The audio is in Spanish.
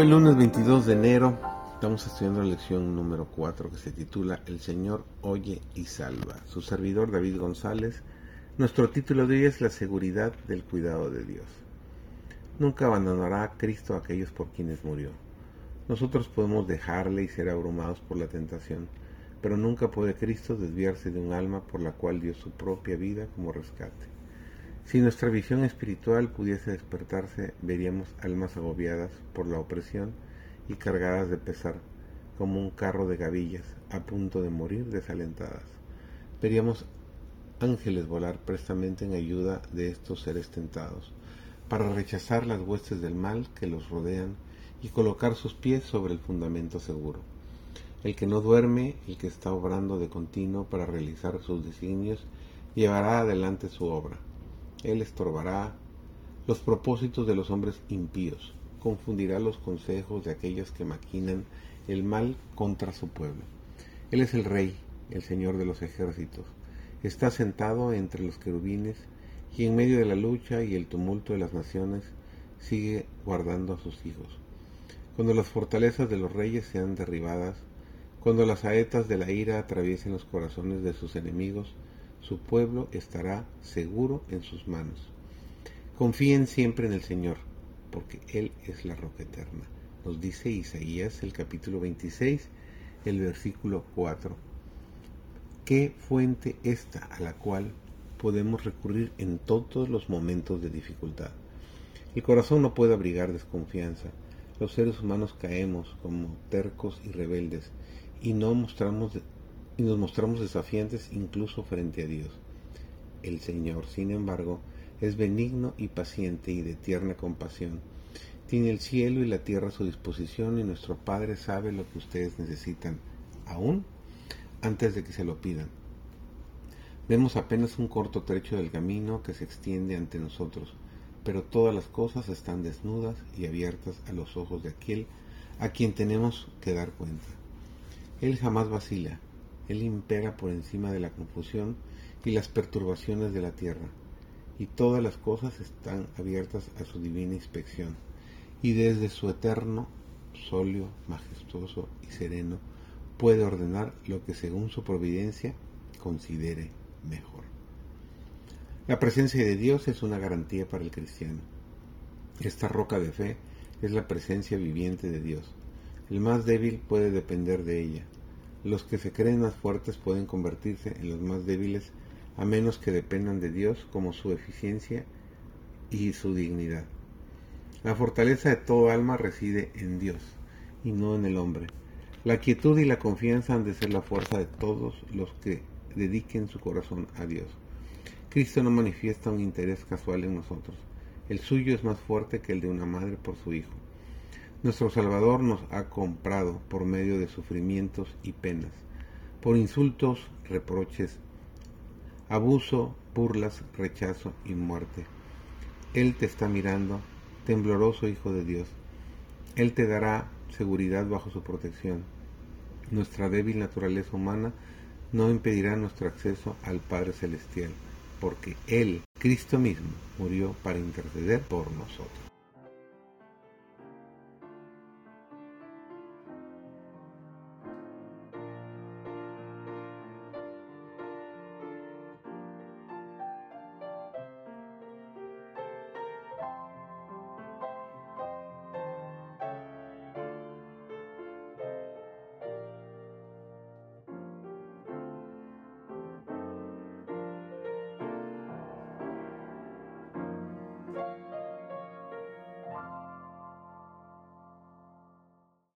Hoy lunes 22 de enero estamos estudiando la lección número 4 que se titula El Señor oye y salva. Su servidor David González. Nuestro título de hoy es La seguridad del cuidado de Dios. Nunca abandonará a Cristo a aquellos por quienes murió. Nosotros podemos dejarle y ser abrumados por la tentación, pero nunca puede Cristo desviarse de un alma por la cual dio su propia vida como rescate. Si nuestra visión espiritual pudiese despertarse, veríamos almas agobiadas por la opresión y cargadas de pesar, como un carro de gavillas a punto de morir desalentadas. Veríamos ángeles volar prestamente en ayuda de estos seres tentados, para rechazar las huestes del mal que los rodean y colocar sus pies sobre el fundamento seguro. El que no duerme, el que está obrando de continuo para realizar sus designios, llevará adelante su obra él estorbará los propósitos de los hombres impíos, confundirá los consejos de aquellos que maquinan el mal contra su pueblo. Él es el Rey, el Señor de los ejércitos. Está sentado entre los querubines y en medio de la lucha y el tumulto de las naciones sigue guardando a sus hijos. Cuando las fortalezas de los reyes sean derribadas, cuando las saetas de la ira atraviesen los corazones de sus enemigos, su pueblo estará seguro en sus manos. Confíen siempre en el Señor, porque Él es la roca eterna. Nos dice Isaías el capítulo 26, el versículo 4. ¿Qué fuente esta a la cual podemos recurrir en todos los momentos de dificultad? El corazón no puede abrigar desconfianza. Los seres humanos caemos como tercos y rebeldes y no mostramos y nos mostramos desafiantes incluso frente a Dios. El Señor, sin embargo, es benigno y paciente y de tierna compasión. Tiene el cielo y la tierra a su disposición y nuestro Padre sabe lo que ustedes necesitan, aún antes de que se lo pidan. Vemos apenas un corto trecho del camino que se extiende ante nosotros, pero todas las cosas están desnudas y abiertas a los ojos de aquel a quien tenemos que dar cuenta. Él jamás vacila, él impera por encima de la confusión y las perturbaciones de la tierra, y todas las cosas están abiertas a su divina inspección, y desde su eterno, solio, majestuoso y sereno, puede ordenar lo que según su providencia considere mejor. La presencia de Dios es una garantía para el cristiano. Esta roca de fe es la presencia viviente de Dios. El más débil puede depender de ella, los que se creen más fuertes pueden convertirse en los más débiles a menos que dependan de Dios como su eficiencia y su dignidad. La fortaleza de todo alma reside en Dios y no en el hombre. La quietud y la confianza han de ser la fuerza de todos los que dediquen su corazón a Dios. Cristo no manifiesta un interés casual en nosotros. El suyo es más fuerte que el de una madre por su hijo. Nuestro Salvador nos ha comprado por medio de sufrimientos y penas, por insultos, reproches, abuso, burlas, rechazo y muerte. Él te está mirando, tembloroso Hijo de Dios. Él te dará seguridad bajo su protección. Nuestra débil naturaleza humana no impedirá nuestro acceso al Padre Celestial, porque Él, Cristo mismo, murió para interceder por nosotros.